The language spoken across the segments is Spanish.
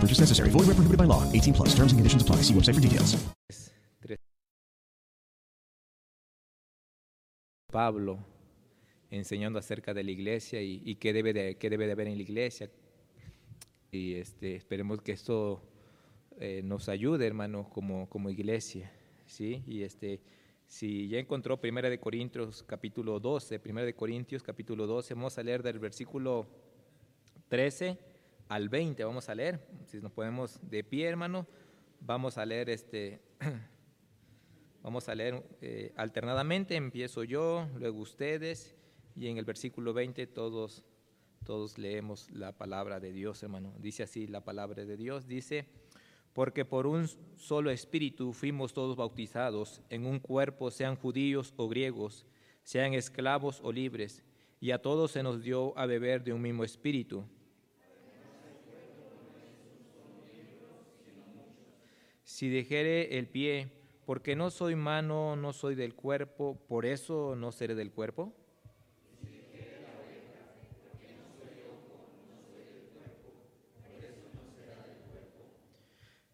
Purchase necessary. Where prohibited by law. 18 plus. Terms and conditions apply. See website for details. Pablo enseñando acerca de la iglesia y, y qué, debe de, qué debe de haber en la iglesia. Y este, esperemos que esto eh, nos ayude, hermanos, como, como iglesia. ¿sí? Y este, si ya encontró Primera de Corintios capítulo 12, Primera de Corintios capítulo 12, vamos a leer del versículo 13 al 20, vamos a leer. Si nos ponemos de pie, hermano, vamos a leer este... Vamos a leer eh, alternadamente, empiezo yo, luego ustedes, y en el versículo 20 todos, todos leemos la palabra de Dios, hermano. Dice así la palabra de Dios, dice, porque por un solo espíritu fuimos todos bautizados en un cuerpo, sean judíos o griegos, sean esclavos o libres, y a todos se nos dio a beber de un mismo espíritu. Si dejere el pie, porque no soy mano, no soy del cuerpo, por eso no seré del cuerpo.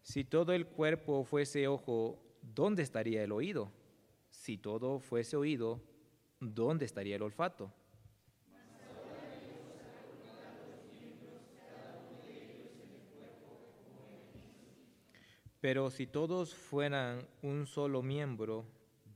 Si todo el cuerpo fuese ojo, ¿dónde estaría el oído? Si todo fuese oído, ¿dónde estaría el olfato? Pero si todos fueran un solo miembro,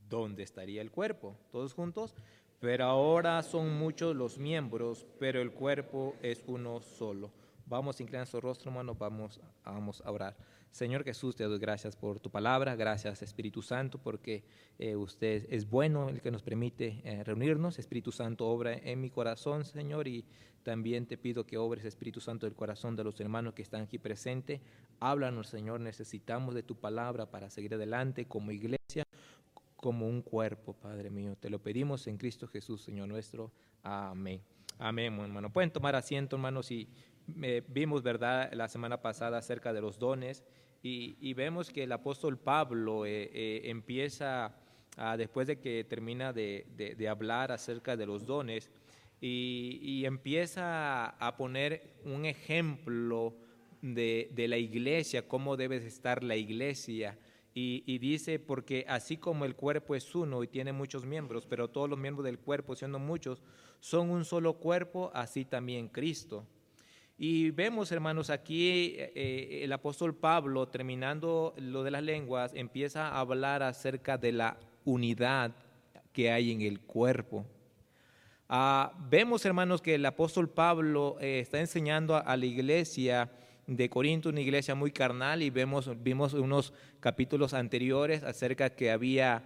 ¿dónde estaría el cuerpo? Todos juntos. Pero ahora son muchos los miembros, pero el cuerpo es uno solo. Vamos a inclinar su rostro, hermano, vamos, vamos a orar. Señor Jesús, te doy gracias por tu palabra, gracias Espíritu Santo, porque eh, usted es bueno el que nos permite eh, reunirnos. Espíritu Santo, obra en mi corazón, Señor, y también te pido que obres, Espíritu Santo, el corazón de los hermanos que están aquí presentes. Háblanos, Señor, necesitamos de tu palabra para seguir adelante como iglesia, como un cuerpo, Padre mío. Te lo pedimos en Cristo Jesús, Señor nuestro. Amén. Amén, hermano. Pueden tomar asiento, hermanos, y eh, vimos, ¿verdad?, la semana pasada acerca de los dones. Y, vemos que el apóstol Pablo eh, eh, empieza, después de que termina de, hablar acerca de los dones, y, empieza a poner un ejemplo de, la iglesia, cómo debe estar la iglesia. Y, y, dice, porque así como el cuerpo es uno y tiene muchos miembros, pero todos los miembros del cuerpo, siendo muchos, son un solo cuerpo, así también Cristo. Y vemos, hermanos, aquí eh, eh, el apóstol Pablo, terminando lo de las lenguas, empieza a hablar acerca de la unidad que hay en el cuerpo. Ah, vemos, hermanos, que el apóstol Pablo eh, está enseñando a, la iglesia de Corinto, una iglesia muy carnal, y vemos, vimos unos capítulos anteriores acerca que había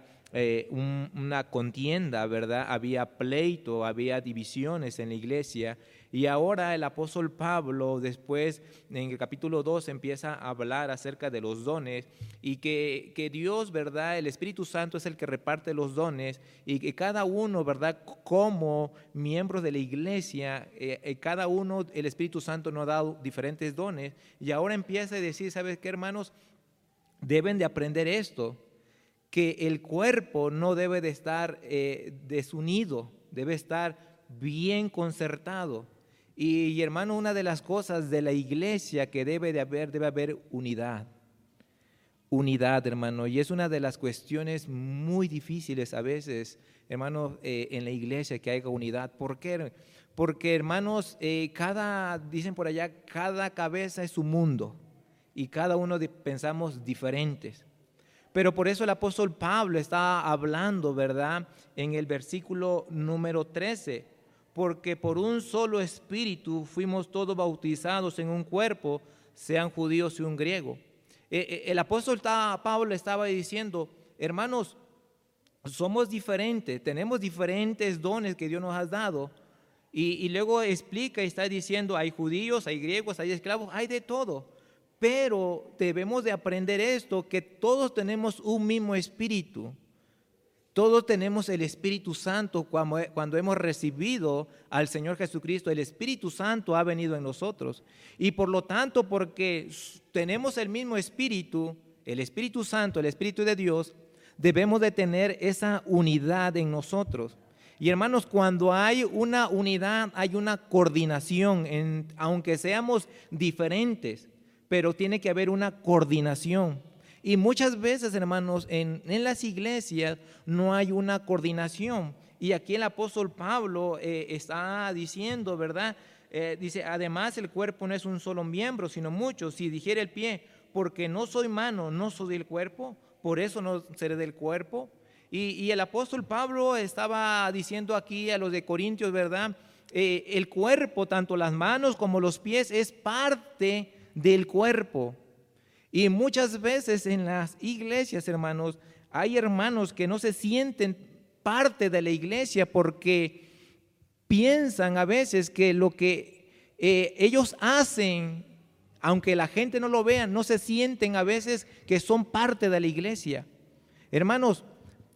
una contienda, ¿verdad? Había pleito, había divisiones en la iglesia, y ahora el apóstol Pablo, después en el capítulo 2, empieza a hablar acerca de los dones y que, que Dios, ¿verdad? El Espíritu Santo es el que reparte los dones y que cada uno, ¿verdad? Como miembros de la iglesia, eh, eh, cada uno, el Espíritu Santo nos ha dado diferentes dones. Y ahora empieza a decir, ¿sabes qué, hermanos? Deben de aprender esto, que el cuerpo no debe de estar eh, desunido, debe estar bien concertado. Y, hermano, una de las cosas de la iglesia que debe de haber, debe haber unidad. Unidad, hermano. Y es una de las cuestiones muy difíciles a veces, hermano, eh, en la iglesia que haya unidad. ¿Por qué? Porque, hermanos, eh, cada, dicen por allá, cada cabeza es un mundo y cada uno pensamos diferentes. Pero por eso el apóstol Pablo está hablando, ¿verdad? En el versículo número 13, porque por un solo espíritu fuimos todos bautizados en un cuerpo, sean judíos y un griego. Eh, eh, el apóstol Pablo estaba diciendo, hermanos, somos diferentes, tenemos diferentes dones que Dios nos ha dado. Y, luego explica y está diciendo, hay judíos, hay griegos, hay esclavos, hay de todo. Pero debemos de aprender esto, que todos tenemos un mismo espíritu. Todos tenemos el Espíritu Santo cuando, cuando, hemos recibido al Señor Jesucristo. El Espíritu Santo ha venido en nosotros. Y por lo tanto, porque tenemos el mismo Espíritu, el Espíritu Santo, el Espíritu de Dios, debemos de tener esa unidad en nosotros. Y hermanos, cuando hay una unidad, hay una coordinación, aunque seamos diferentes, pero tiene que haber una coordinación. Y muchas veces, hermanos, en, las iglesias no hay una coordinación. Y aquí el apóstol Pablo eh, está diciendo, ¿verdad? Eh, dice, además el cuerpo no es un solo miembro, sino muchos. Si dijera el pie, porque no soy mano, no soy del cuerpo, por eso no seré del cuerpo. Y, el apóstol Pablo estaba diciendo aquí a los de Corintios, ¿verdad? Eh, el cuerpo, tanto las manos como los pies, es parte del cuerpo. Y muchas veces en las iglesias, hermanos, hay hermanos que no se sienten parte de la iglesia porque piensan a veces que lo que eh, ellos hacen aunque la gente no lo vea, no se sienten a veces que son parte de la iglesia. Hermanos,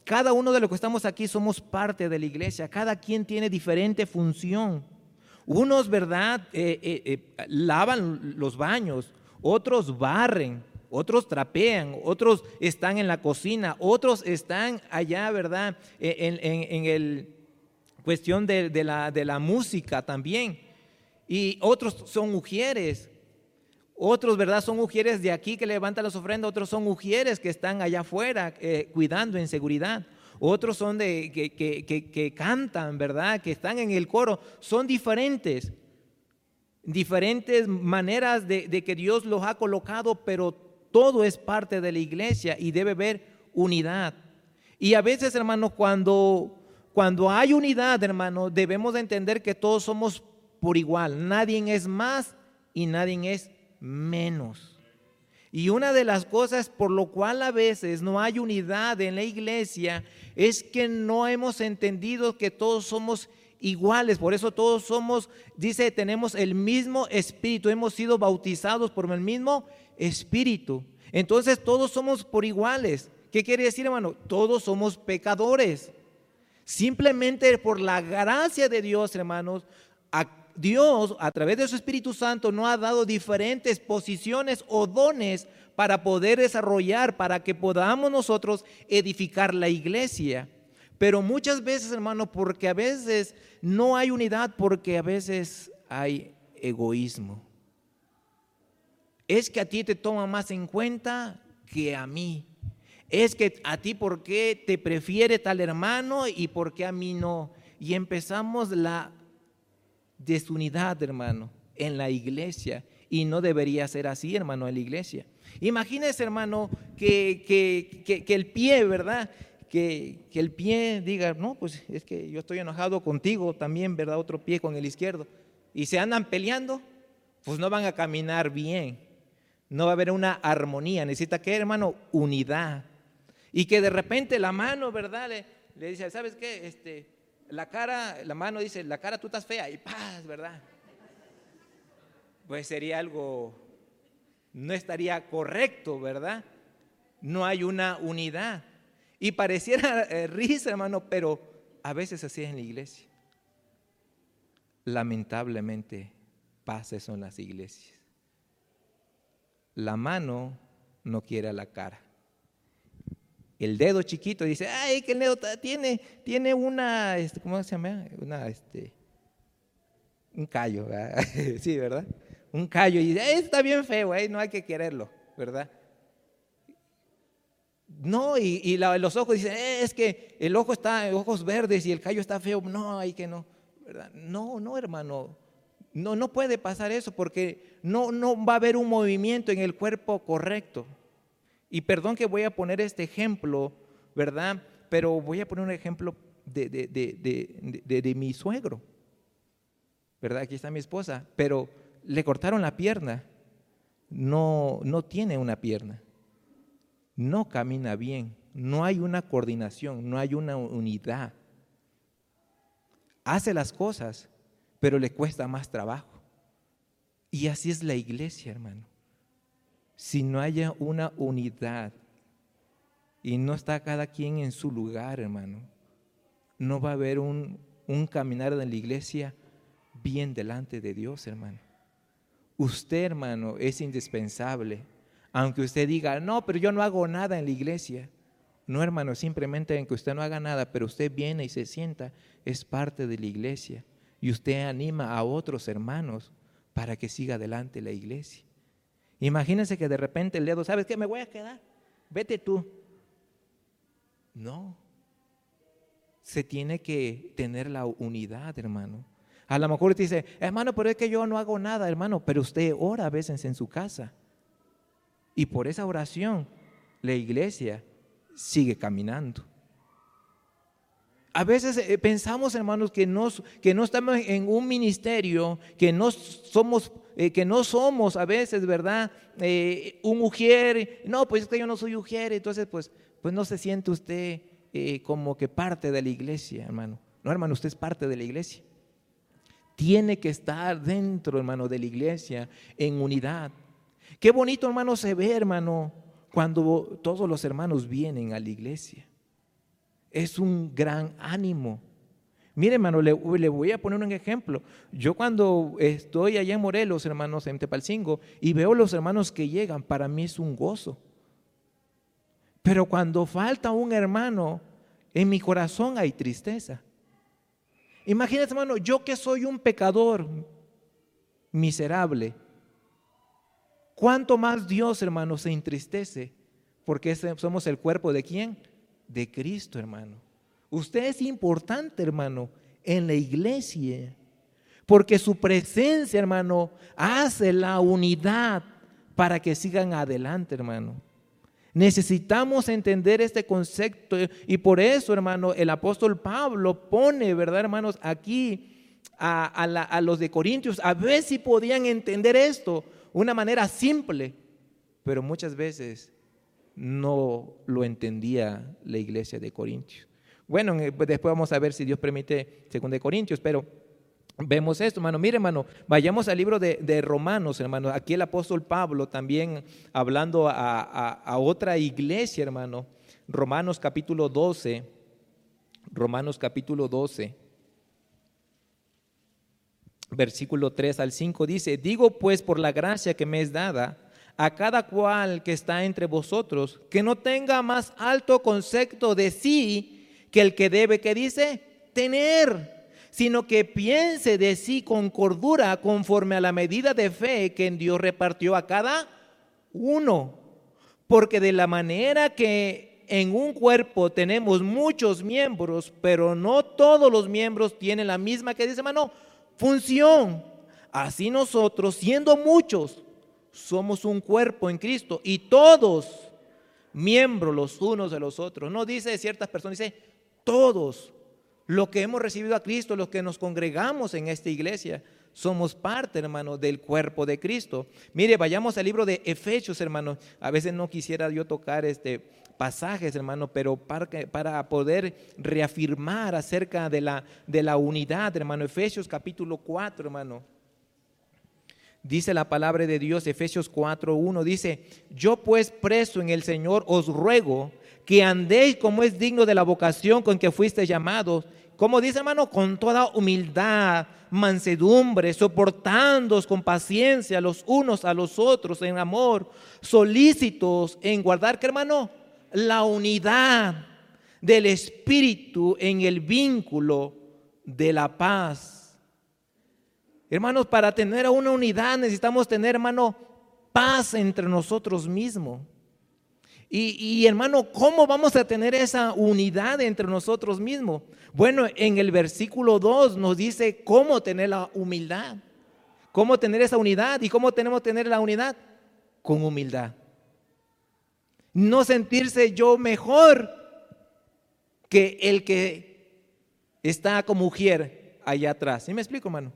cada uno de los que estamos aquí somos parte de la iglesia, cada quien tiene diferente función. Unos, ¿verdad?, eh, eh, eh, lavan los baños, otros barren, otros trapean, otros están en la cocina, otros están allá, ¿verdad?, en, el cuestión de, la, de la música también. Y otros son mujeres, otros, ¿verdad? Son mujeres de aquí que levantan las ofrendas, otros son mujeres que están allá afuera eh, cuidando en seguridad. Otros son de que, que, cantan, ¿verdad? Que están en el coro. Son diferentes. Diferentes maneras de, que Dios los ha colocado, pero todo es parte de la iglesia y debe haber unidad. Y a veces, hermanos, cuando, cuando hay unidad, hermanos, debemos de entender que todos somos por igual. Nadie es más y nadie es menos. Y una de las cosas por lo cual a veces no hay unidad en la iglesia es que no hemos entendido que todos somos iguales. Por eso todos somos, dice, tenemos el mismo espíritu, hemos sido bautizados por el mismo espíritu. Entonces todos somos por iguales. ¿Qué quiere decir, hermano? Todos somos pecadores. Simplemente por la gracia de Dios, hermanos, Dios, a través de su Espíritu Santo, nos ha dado diferentes posiciones o dones para poder desarrollar, para que podamos nosotros edificar la iglesia. Pero muchas veces, hermano, porque a veces no hay unidad, porque a veces hay egoísmo. Es que a ti te toma más en cuenta que a mí. Es que a ti por qué te prefiere tal hermano y por qué a mí no. Y empezamos la desunidad, hermano, en la iglesia. Y no debería ser así, hermano, en la iglesia. Imagínese, hermano, que, que, el pie, ¿verdad? Que, que, el pie diga, no, pues es que yo estoy enojado contigo también, ¿verdad? Otro pie con el izquierdo. Y se andan peleando, pues no van a caminar bien. No va a haber una armonía. Necesita que, hermano, unidad. Y que de repente la mano, ¿verdad? Le, le dice, ¿sabes qué? Este, la cara, la mano dice, la cara tú estás fea y paz, ¿verdad? Pues sería algo, no estaría correcto, ¿verdad? No hay una unidad. Y pareciera eh, risa, hermano, pero a veces así es en la iglesia. Lamentablemente pasa eso en las iglesias. La mano no quiere a la cara el dedo chiquito dice, ay, que el dedo tiene, tiene una, este, ¿cómo se llama? Una, este, un callo, ¿verdad? sí, ¿verdad? Un callo y dice, está bien feo, no hay que quererlo, ¿verdad? No, y, los ojos dicen, eh, es que el ojo está, ojos verdes y el callo está feo, no, hay que no, ¿verdad? No, no, hermano, no, no puede pasar eso porque no, no va a haber un movimiento en el cuerpo correcto. Y perdón que voy a poner este ejemplo, ¿verdad? Pero voy a poner un ejemplo de, de, de, de mi suegro. ¿Verdad? Aquí está mi esposa. Pero le cortaron la pierna. No, no tiene una pierna. No camina bien. No hay una coordinación. No hay una unidad. Hace las cosas, pero le cuesta más trabajo. Y así es la iglesia, hermano si no haya una unidad y no está cada quien en su lugar, hermano, no va a haber un, caminar en la iglesia bien delante de Dios, hermano. Usted, hermano, es indispensable. Aunque usted diga, no, pero yo no hago nada en la iglesia. No, hermano, simplemente en que usted no haga nada, pero usted viene y se sienta, es parte de la iglesia. Y usted anima a otros hermanos para que siga adelante la iglesia. Imagínense que de repente el dedo, ¿sabes qué? Me voy a quedar. Vete tú. No. Se tiene que tener la unidad, hermano. A lo mejor usted dice, hermano, pero es que yo no hago nada, hermano, pero usted ora a veces en su casa. Y por esa oración, la iglesia sigue caminando. A veces eh, pensamos, hermanos, que no, que no estamos en un ministerio, que no somos, eh, que no somos a veces, ¿verdad? Eh, un mujer, no, pues es que yo no soy mujer, entonces pues, pues no se siente usted como que parte de la iglesia, hermano. No, hermano, usted es parte de la iglesia. Tiene que estar dentro, hermano, de la iglesia en unidad. Qué bonito, hermano, se ve, hermano, cuando todos los hermanos vienen a la iglesia es un gran ánimo. Mire, hermano, le, voy a poner un ejemplo. Yo cuando estoy allá en Morelos, hermanos, en Tepalcingo, y veo los hermanos que llegan, para mí es un gozo. Pero cuando falta un hermano, en mi corazón hay tristeza. Imagínate, hermano, yo que soy un pecador miserable, ¿cuánto más Dios, hermano, se entristece? Porque somos el cuerpo de quién? de Cristo, hermano. Usted es importante, hermano, en la iglesia, porque su presencia, hermano, hace la unidad para que sigan adelante, hermano. Necesitamos entender este concepto y por eso, hermano, el apóstol Pablo pone, ¿verdad, hermanos? Aquí a, a los de Corintios, a ver si podían entender esto una manera simple, pero muchas veces no lo entendía la iglesia de Corintios. Bueno, pues después vamos a ver si Dios permite según de Corintios, pero vemos esto, hermano. Mire, hermano, vayamos al libro de, Romanos, hermano. Aquí el apóstol Pablo también hablando a, a otra iglesia, hermano. Romanos capítulo 12. Romanos capítulo 12. Versículo 3 al 5 dice, digo pues por la gracia que me es dada a cada cual que está entre vosotros, que no tenga más alto concepto de sí que el que debe, que dice, tener, sino que piense de sí con cordura conforme a la medida de fe que en Dios repartió a cada uno. Porque de la manera que en un cuerpo tenemos muchos miembros, pero no todos los miembros tienen la misma que dice, hermano, función. Así nosotros, siendo muchos, somos un cuerpo en Cristo y todos miembros los unos de los otros. No dice ciertas personas, dice todos. Los que hemos recibido a Cristo, los que nos congregamos en esta iglesia, somos parte, hermano, del cuerpo de Cristo. Mire, vayamos al libro de Efesios, hermano. A veces no quisiera yo tocar este pasajes, hermano, pero para, poder reafirmar acerca de la, de la unidad, hermano. Efesios capítulo 4, hermano. Dice la palabra de Dios, Efesios 4.1, dice, yo pues preso en el Señor os ruego que andéis como es digno de la vocación con que fuiste llamados. Como dice hermano, con toda humildad, mansedumbre, soportándoos con paciencia los unos a los otros en amor, solícitos en guardar, que hermano, la unidad del Espíritu en el vínculo de la paz. Hermanos, para tener una unidad necesitamos tener, hermano, paz entre nosotros mismos. Y, hermano, ¿cómo vamos a tener esa unidad entre nosotros mismos? Bueno, en el versículo 2 nos dice cómo tener la humildad. ¿Cómo tener esa unidad? ¿Y cómo tenemos que tener la unidad? Con humildad. No sentirse yo mejor que el que está como mujer allá atrás. ¿Sí me explico, hermano?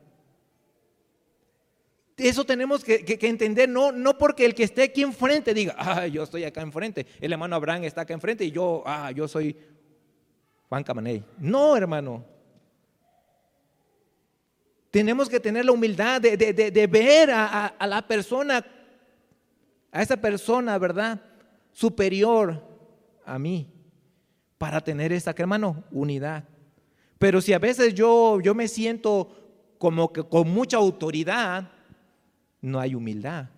Eso tenemos que, que, entender, no, no porque el que esté aquí enfrente diga, ah, yo estoy acá enfrente, el hermano Abraham está acá enfrente y yo, ah, yo soy Juan Camaney. No, hermano. Tenemos que tener la humildad de, de, de, ver a, a, la persona, a esa persona, ¿verdad? Superior a mí, para tener esa, hermano, unidad. Pero si a veces yo, yo me siento como que con mucha autoridad, no hay humildad.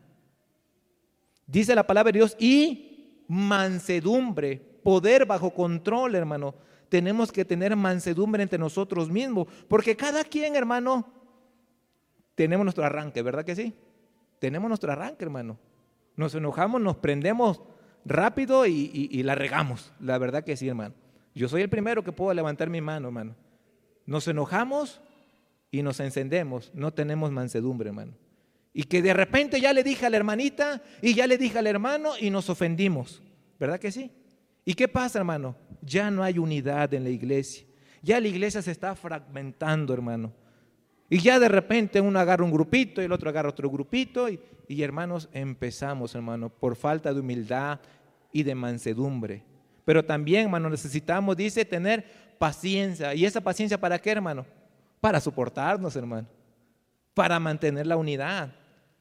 Dice la palabra de Dios y mansedumbre, poder bajo control, hermano. Tenemos que tener mansedumbre entre nosotros mismos, porque cada quien, hermano, tenemos nuestro arranque, ¿verdad que sí? Tenemos nuestro arranque, hermano. Nos enojamos, nos prendemos rápido y, la regamos, la verdad que sí, hermano. Yo soy el primero que puedo levantar mi mano, hermano. Nos enojamos y nos encendemos, no tenemos mansedumbre, hermano. Y que de repente ya le dije a la hermanita y ya le dije al hermano y nos ofendimos. ¿Verdad que sí? ¿Y qué pasa, hermano? Ya no hay unidad en la iglesia. Ya la iglesia se está fragmentando, hermano. Y ya de repente uno agarra un grupito y el otro agarra otro grupito. Y, y hermanos, empezamos, hermano, por falta de humildad y de mansedumbre. Pero también, hermano, necesitamos, dice, tener paciencia. ¿Y esa paciencia para qué, hermano? Para soportarnos, hermano. Para mantener la unidad.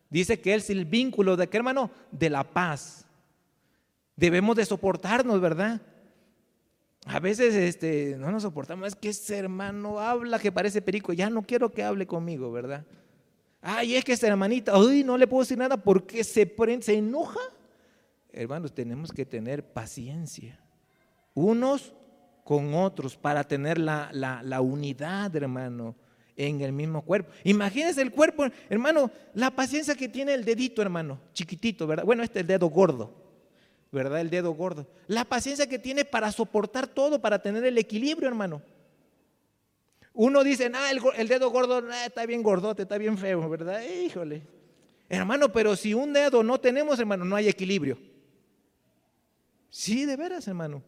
Dice que es el vínculo de qué hermano? De la paz. Debemos de soportarnos, ¿verdad? A veces este, no nos soportamos, es que ese hermano habla que parece perico, ya no quiero que hable conmigo, ¿verdad? Ay, es que esa hermanita, uy, no le puedo decir nada porque se, prende, se enoja. Hermanos, tenemos que tener paciencia, unos con otros, para tener la, la, la unidad, hermano en el mismo cuerpo. Imagínense el cuerpo, hermano, la paciencia que tiene el dedito, hermano, chiquitito, ¿verdad? Bueno, este es el dedo gordo, ¿verdad? El dedo gordo. La paciencia que tiene para soportar todo, para tener el equilibrio, hermano. Uno dice, ah, el, dedo gordo está bien gordote, está bien feo, ¿verdad? Híjole. Hermano, pero si un dedo no tenemos, hermano, no hay equilibrio. Sí, de veras, hermano.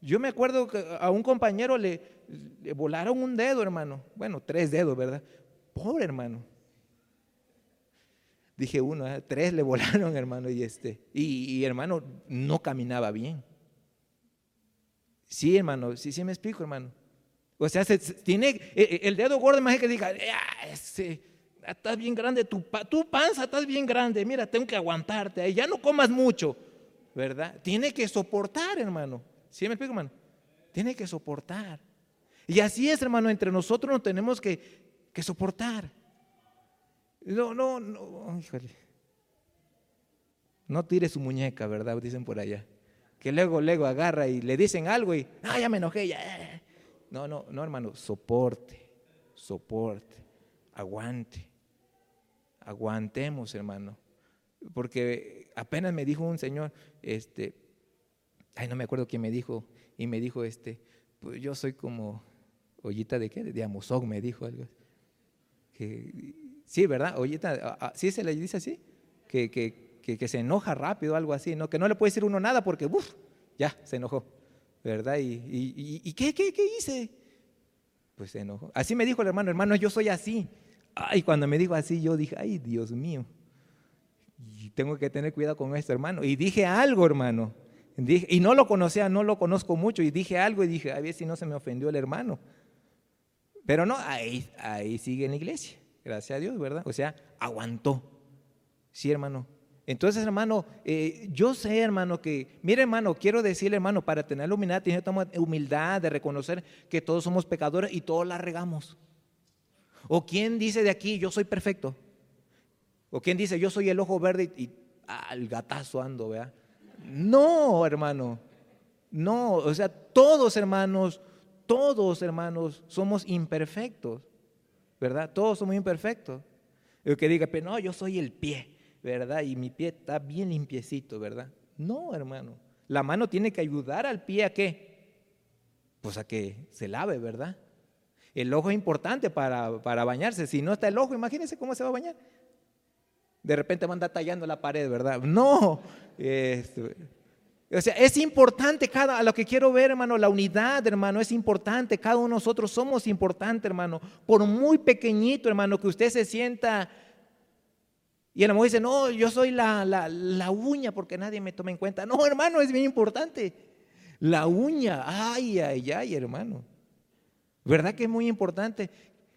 Yo me acuerdo que a un compañero le, volaron un dedo, hermano. Bueno, tres dedos, ¿verdad? Pobre hermano. Dije uno, ¿eh? tres le volaron, hermano, y este, y, hermano, no caminaba bien. Sí, hermano, sí, sí me explico, hermano. O sea, tiene e, e, el dedo gordo, más que diga, ese, estás bien grande, tu, tu panza estás bien grande, mira, tengo que aguantarte, ya no comas mucho, ¿verdad? Tiene que soportar, hermano. ¿Sí me explico, hermano? Tiene que soportar. Y así es, hermano, entre nosotros nos tenemos que soportar. No, no, no, híjole. No tire su muñeca, ¿verdad? Dicen por allá. Que luego, luego agarra y le dicen algo y, ah, ya me enojé, ya. No, no, no, hermano, soporte, soporte, aguante. Aguantemos, hermano. Porque apenas me dijo un señor, este, ay, no me acuerdo quién me dijo, y me dijo, este, pues yo soy como ollita de qué, de Amosog, me dijo algo. Que, sí, ¿verdad? Ollita, ¿sí se le dice así? Que, que, que, se enoja rápido, algo así, ¿no? Que no le puede decir uno nada porque, uff, ya, se enojó, ¿verdad? ¿Y, y, y qué, qué, qué hice? Pues se enojó. Así me dijo el hermano, hermano, yo soy así. Ay, cuando me dijo así, yo dije, ay, Dios mío, tengo que tener cuidado con esto, hermano. Y dije algo, hermano y no lo conocía, no lo conozco mucho, y dije algo y dije, a ver si no se me ofendió el hermano. Pero no, ahí, ahí sigue en la iglesia, gracias a Dios, ¿verdad? O sea, aguantó. Sí, hermano. Entonces, hermano, eh, yo sé, hermano, que, mire, hermano, quiero decirle, hermano, para tener la humildad, humildad de reconocer que todos somos pecadores y todos la regamos. ¿O quién dice de aquí, yo soy perfecto? ¿O quién dice, yo soy el ojo verde y, al gatazo ando, ¿verdad? No, hermano. No, o sea, todos hermanos, todos hermanos somos imperfectos, ¿verdad? Todos somos imperfectos. El que diga, pero no, yo soy el pie, ¿verdad? Y mi pie está bien limpiecito, ¿verdad? No, hermano. La mano tiene que ayudar al pie a qué? Pues a que se lave, ¿verdad? El ojo es importante para, para bañarse. Si no está el ojo, imagínense cómo se va a bañar de repente va a andar tallando la pared, ¿verdad? No. Este, O sea, es importante cada, a lo que quiero ver, hermano, la unidad, hermano, es importante. Cada uno de nosotros somos importantes, hermano. Por muy pequeñito, hermano, que usted se sienta. Y el amor dice, no, yo soy la, la, la uña porque nadie me toma en cuenta. No, hermano, es bien importante. La uña, ay, ay, ay, hermano. ¿Verdad que es muy importante?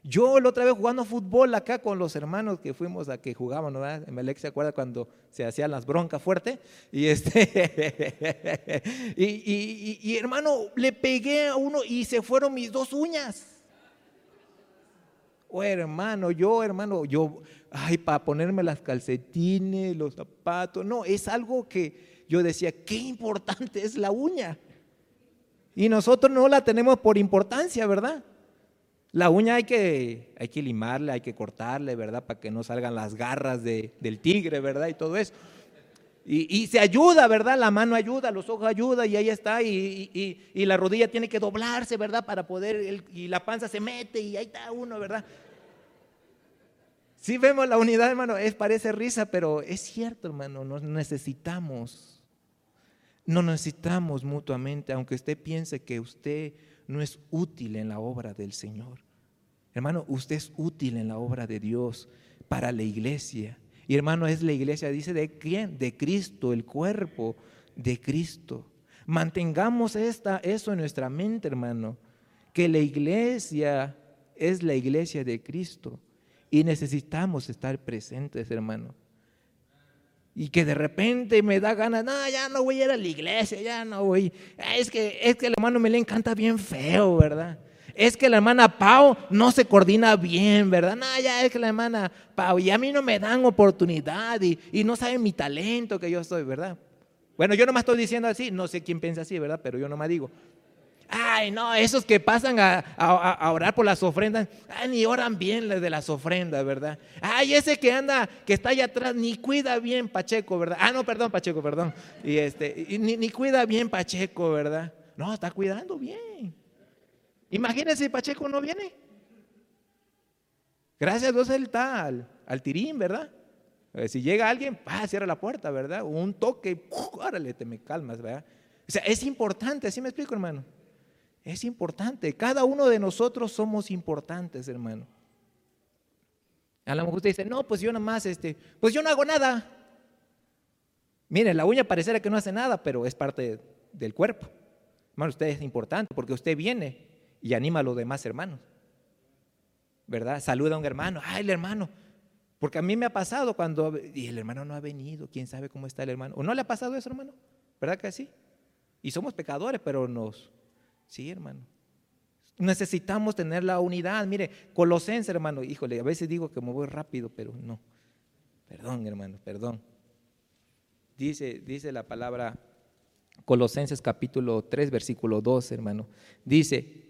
Yo la otra vez jugando fútbol acá con los hermanos que fuimos a que jugaban, ¿no? Melec se acuerda cuando se hacían las broncas fuertes. Y este, y, y, hermano, le pegué a uno y se fueron mis dos uñas. Oh, hermano, yo, hermano, yo, ay, para ponerme las calcetines, los zapatos, no, es algo que yo decía, qué importante es la uña. Y nosotros no la tenemos por importancia, ¿verdad? La uña hay que, hay que limarla, hay que cortarle, ¿verdad? Para que no salgan las garras del tigre, ¿verdad? Y todo eso. Y, se ayuda, ¿verdad? La mano ayuda, los ojos ayuda y ahí está. Y, la rodilla tiene que doblarse, ¿verdad? Para poder, y la panza se mete y ahí está uno, ¿verdad? Sí vemos la unidad, hermano, es, parece risa, pero es cierto, hermano, nos necesitamos. No necesitamos mutuamente, aunque usted piense que usted no es útil en la obra del Señor. Hermano, usted es útil en la obra de Dios para la iglesia. Y hermano, es la iglesia, dice, ¿de quién? De Cristo, el cuerpo de Cristo. Mantengamos esta, eso en nuestra mente, hermano, que la iglesia es la iglesia de Cristo y necesitamos estar presentes, hermano y que de repente me da ganas, no, ya no voy a ir a la iglesia, ya no voy. Es que, es que el hermano me le encanta bien feo, ¿verdad? Es que la hermana Pau no se coordina bien, ¿verdad? No, ya es que la hermana Pau, y a mí no me dan oportunidad y, no saben mi talento que yo soy, ¿verdad? Bueno, yo no me estoy diciendo así, no sé quién piensa así, ¿verdad? Pero yo no me digo. Ay, no, esos que pasan a, orar por las ofrendas, ni oran bien de las ofrendas, ¿verdad? Ay, ese que anda, que está allá atrás, ni cuida bien Pacheco, ¿verdad? Ah, no, perdón, Pacheco, perdón. Y este, ni, ni cuida bien Pacheco, ¿verdad? No, está cuidando bien. Imagínense si Pacheco no viene. Gracias a Dios él está al, tirín, ¿verdad? Eh, si llega alguien, ah, cierra la puerta, ¿verdad? Un toque, órale, te me calmas, ¿verdad? O sea, es importante, así me explico, hermano. Es importante. Cada uno de nosotros somos importantes, hermano. A lo mejor usted dice, no, pues yo nada más, este, pues yo no hago nada. Mire, la uña pareciera que no hace nada, pero es parte del cuerpo. Hermano, usted es importante porque usted viene y anima a los demás hermanos. ¿Verdad? Saluda a un hermano, ay, el hermano. Porque a mí me ha pasado cuando, y el hermano no ha venido, quién sabe cómo está el hermano. ¿O no le ha pasado eso, hermano? ¿Verdad que sí? Y somos pecadores, pero nos, Sí, hermano. Necesitamos tener la unidad. Mire, Colosenses, hermano, híjole, a veces digo que me voy rápido, pero no. Perdón, hermano, perdón. Dice, dice la palabra Colosenses capítulo 3, versículo 2, hermano. Dice,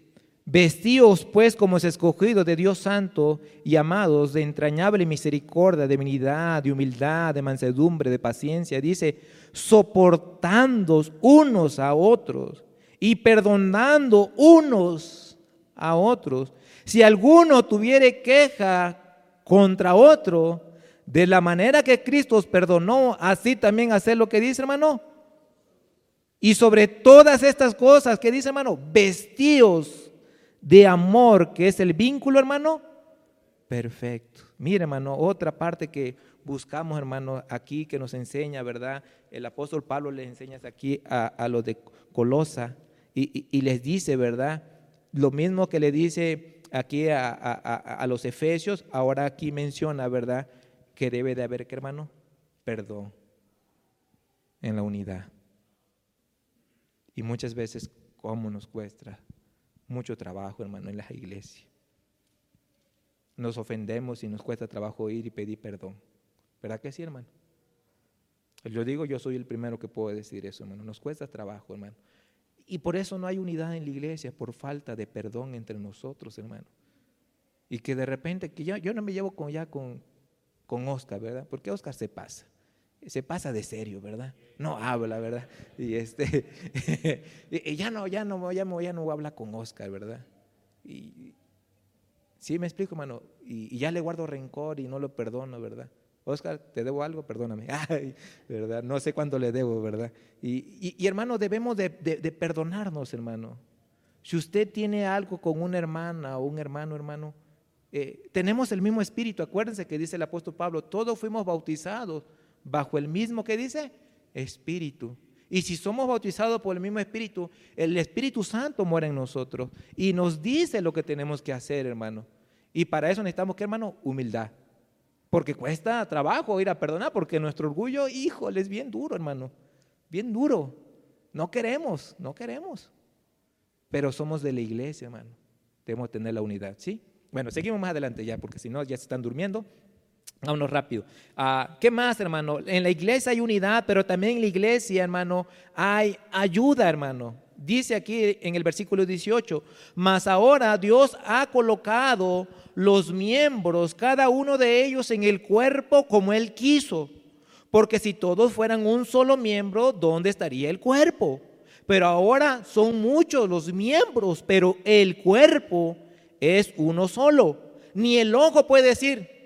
Vestíos pues como es escogido de Dios santo y amados de entrañable misericordia, de divinidad, de humildad, de mansedumbre, de paciencia. Dice, soportando unos a otros y perdonando unos a otros. Si alguno tuviere queja contra otro, de la manera que Cristo os perdonó, así también hacer lo que dice, hermano. Y sobre todas estas cosas que dice, hermano, vestíos de amor, que es el vínculo, hermano, perfecto. Mire, hermano, otra parte que buscamos, hermano, aquí que nos enseña, ¿verdad? El apóstol Pablo le enseña aquí a, a los de Colosa, y, les dice, ¿verdad? Lo mismo que le dice aquí a, los efesios, ahora aquí menciona, ¿verdad? Que debe de haber, ¿qué hermano? Perdón en la unidad. Y muchas veces, ¿cómo nos cuesta? Mucho trabajo, hermano, en la iglesia. Nos ofendemos y nos cuesta trabajo ir y pedir perdón. ¿Verdad que sí, hermano? Yo digo, yo soy el primero que puedo decir eso, hermano. Nos cuesta trabajo, hermano. Y por eso no hay unidad en la iglesia, por falta de perdón entre nosotros, hermano. Y que de repente, que yo no me llevo con, ya con, con Oscar, ¿verdad? Porque Oscar se pasa. Se pasa de serio, ¿verdad? No habla, ¿verdad? Y este, ya no, ya no, ya no, ya no habla con Oscar, ¿verdad? Sí me explico, hermano. Y, ya le guardo rencor y no lo perdono, ¿verdad? Oscar, ¿te debo algo? Perdóname. Ay, ¿verdad? No sé cuánto le debo, ¿verdad? Y, hermano, debemos de, de, perdonarnos, hermano. Si usted tiene algo con una hermana o un hermano, hermano, eh, tenemos el mismo espíritu. Acuérdense que dice el apóstol Pablo, todos fuimos bautizados bajo el mismo que dice espíritu. Y si somos bautizados por el mismo espíritu, el Espíritu Santo muere en nosotros y nos dice lo que tenemos que hacer, hermano. Y para eso necesitamos, ¿qué hermano? Humildad. Porque cuesta trabajo ir a perdonar, porque nuestro orgullo, híjole, es bien duro, hermano. Bien duro. No queremos, no queremos. Pero somos de la iglesia, hermano. Debemos tener la unidad, ¿sí? Bueno, seguimos más adelante ya, porque si no, ya se están durmiendo. Vámonos rápido. Ah, ¿Qué más, hermano? En la iglesia hay unidad, pero también en la iglesia, hermano, hay ayuda, hermano. Dice aquí en el versículo 18, mas ahora Dios ha colocado los miembros, cada uno de ellos en el cuerpo como Él quiso. Porque si todos fueran un solo miembro, ¿dónde estaría el cuerpo? Pero ahora son muchos los miembros, pero el cuerpo es uno solo. Ni el ojo puede decir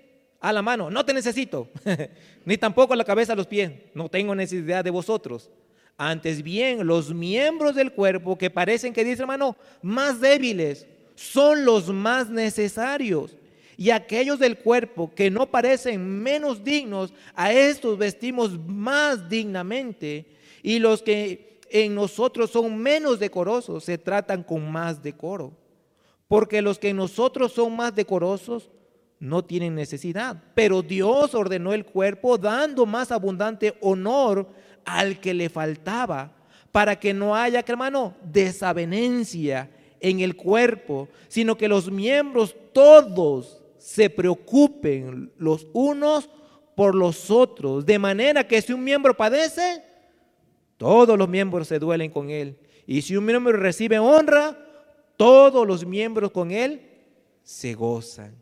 a la mano, no te necesito, ni tampoco la cabeza a los pies, no tengo necesidad de vosotros. Antes bien, los miembros del cuerpo que parecen que dice hermano, más débiles, son los más necesarios. Y aquellos del cuerpo que no parecen menos dignos, a estos vestimos más dignamente. Y los que en nosotros son menos decorosos, se tratan con más decoro. Porque los que en nosotros son más decorosos, no tienen necesidad. Pero Dios ordenó el cuerpo dando más abundante honor al que le faltaba, para que no haya, hermano, desavenencia en el cuerpo, sino que los miembros todos se preocupen los unos por los otros, de manera que si un miembro padece, todos los miembros se duelen con él. Y si un miembro recibe honra, todos los miembros con él se gozan.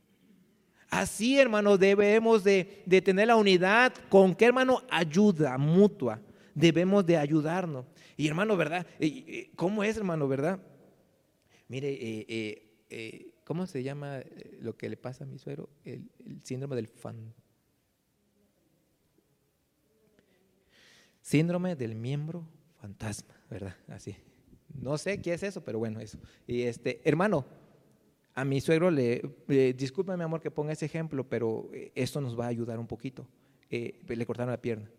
Así, hermano, debemos de, tener la unidad con qué, hermano, ayuda mutua. Debemos de ayudarnos. Y hermano, ¿verdad? ¿Cómo es, hermano, verdad? Mire, eh, eh, ¿cómo se llama eh, lo que le pasa a mi suegro? El, el síndrome del fan. Síndrome del miembro fantasma, ¿verdad? Así. No sé qué es eso, pero bueno, eso. Y este, hermano, a mi suegro le, disculpe mi amor que ponga ese ejemplo, pero eh, esto nos va a ayudar un poquito. Eh, le cortaron la pierna.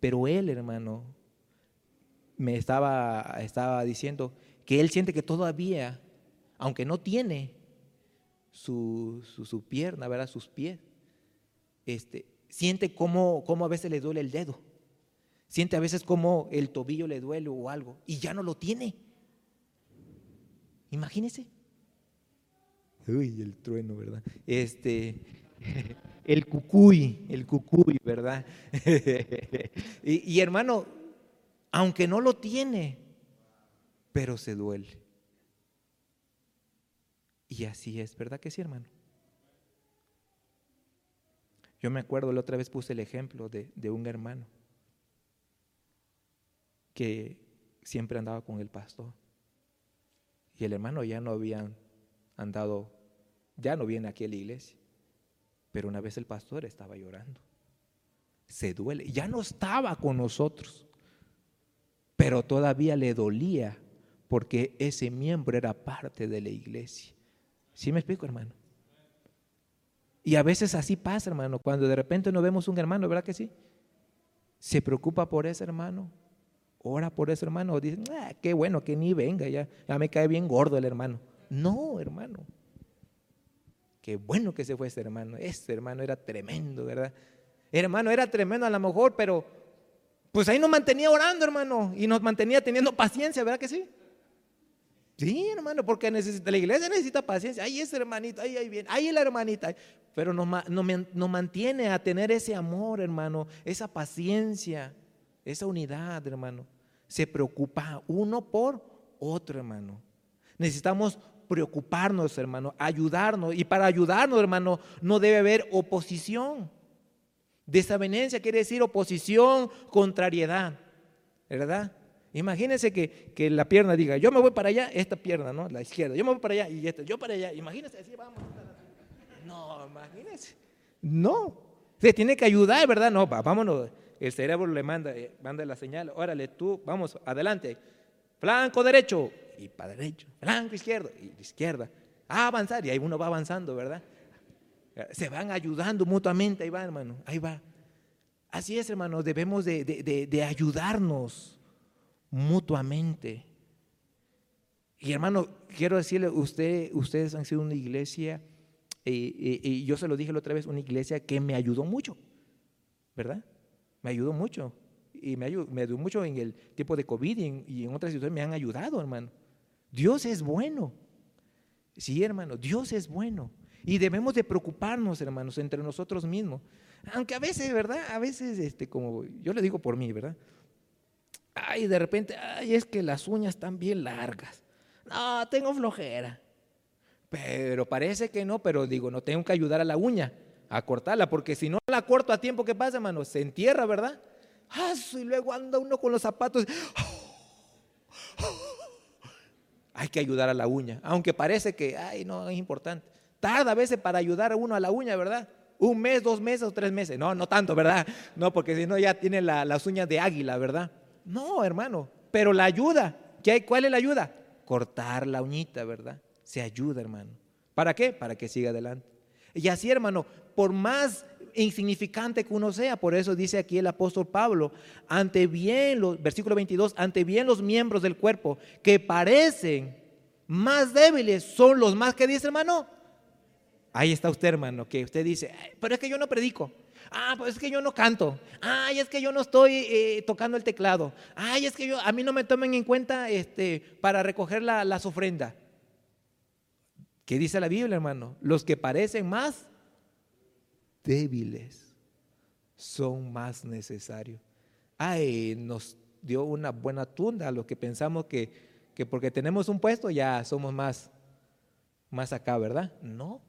Pero él, hermano, me estaba, estaba diciendo que él siente que todavía, aunque no tiene su, su, pierna, ¿verdad? sus pies, este, siente cómo, cómo a veces le duele el dedo. Siente a veces como el tobillo le duele o algo y ya no lo tiene. Imagínese. Uy, el trueno, ¿verdad? Este, el cucuy, el cucuy, ¿verdad? y, hermano, aunque no lo tiene, pero se duele. Y así es, ¿verdad que sí, hermano? Yo me acuerdo, la otra vez puse el ejemplo de, de, un hermano que siempre andaba con el pastor. Y el hermano ya no había andado ya no viene aquí a la iglesia. Pero una vez el pastor estaba llorando. Se duele. Ya no estaba con nosotros. Pero todavía le dolía porque ese miembro era parte de la iglesia. ¿Sí me explico, hermano? Y a veces así pasa, hermano, cuando de repente no vemos un hermano, ¿verdad que sí? Se preocupa por ese hermano, ora por ese hermano, dice, ah, qué bueno que ni venga, ya, ya me cae bien gordo el hermano. No, hermano. Qué bueno que se fue ese hermano. Ese hermano era tremendo, ¿verdad? Hermano, era tremendo a lo mejor, pero pues ahí nos mantenía orando, hermano, y nos mantenía teniendo paciencia, ¿verdad que sí? Sí, hermano, porque la iglesia necesita paciencia. Ahí ese hermanito, ahí, ahí viene, ahí la hermanita. Pero nos, nos mantiene a tener ese amor, hermano, esa paciencia, esa unidad, hermano. Se preocupa uno por otro, hermano. Necesitamos preocuparnos, hermano, ayudarnos. Y para ayudarnos, hermano, no debe haber oposición. Desavenencia quiere decir oposición, contrariedad, ¿verdad? Imagínense que, que, la pierna diga, yo me voy para allá, esta pierna, ¿no? La izquierda, yo me voy para allá y esta, yo para allá. Imagínense, así vamos. No, imagínense. No. Se tiene que ayudar, ¿verdad? No, vámonos. El cerebro le manda, eh, manda la señal, órale, tú, vamos, adelante. Flanco derecho y para derecho. Flanco izquierdo y izquierda. A avanzar y ahí uno va avanzando, ¿verdad? Se van ayudando mutuamente, ahí va, hermano, ahí va. Así es, hermano, debemos de, de, de ayudarnos mutuamente. Y hermano, quiero decirle, usted, ustedes han sido una iglesia, y yo se lo dije la otra vez, una iglesia que me ayudó mucho, ¿verdad? Me ayudó mucho. Y me ayudó, me ayudó mucho en el tiempo de COVID y en, y en otras situaciones me han ayudado, hermano. Dios es bueno. Sí, hermano, Dios es bueno. Y debemos de preocuparnos, hermanos, entre nosotros mismos. Aunque a veces, ¿verdad? A veces, este, como yo le digo por mí, ¿verdad? Ay, de repente, ay, es que las uñas están bien largas. No, tengo flojera. Pero parece que no, pero digo, no tengo que ayudar a la uña a cortarla, porque si no la corto a tiempo, ¿qué pasa, hermano? Se entierra, ¿verdad? Ah, y luego anda uno con los zapatos. Hay que ayudar a la uña, aunque parece que, ay, no, es importante. Tarda a veces para ayudar a uno a la uña, ¿verdad? Un mes, dos meses o tres meses. No, no tanto, ¿verdad? No, porque si no ya tiene las uñas de águila, ¿verdad? No, hermano, pero la ayuda. ¿Qué, ¿Cuál es la ayuda? Cortar la uñita, ¿verdad? Se ayuda, hermano. ¿Para qué? Para que siga adelante. Y así, hermano, por más insignificante que uno sea, por eso dice aquí el apóstol Pablo, ante bien, los, versículo 22, ante bien los miembros del cuerpo que parecen más débiles son los más que dice, hermano, Ahí está usted, hermano, que usted dice, pero es que yo no predico. Ah, pues es que yo no canto. Ay, es que yo no estoy eh, tocando el teclado. Ay, es que yo, a mí no me tomen en cuenta este, para recoger la, las ofrendas. ¿Qué dice la Biblia, hermano? Los que parecen más débiles son más necesarios. Ay, nos dio una buena tunda a los que pensamos que, que porque tenemos un puesto ya somos más, más acá, ¿verdad? No.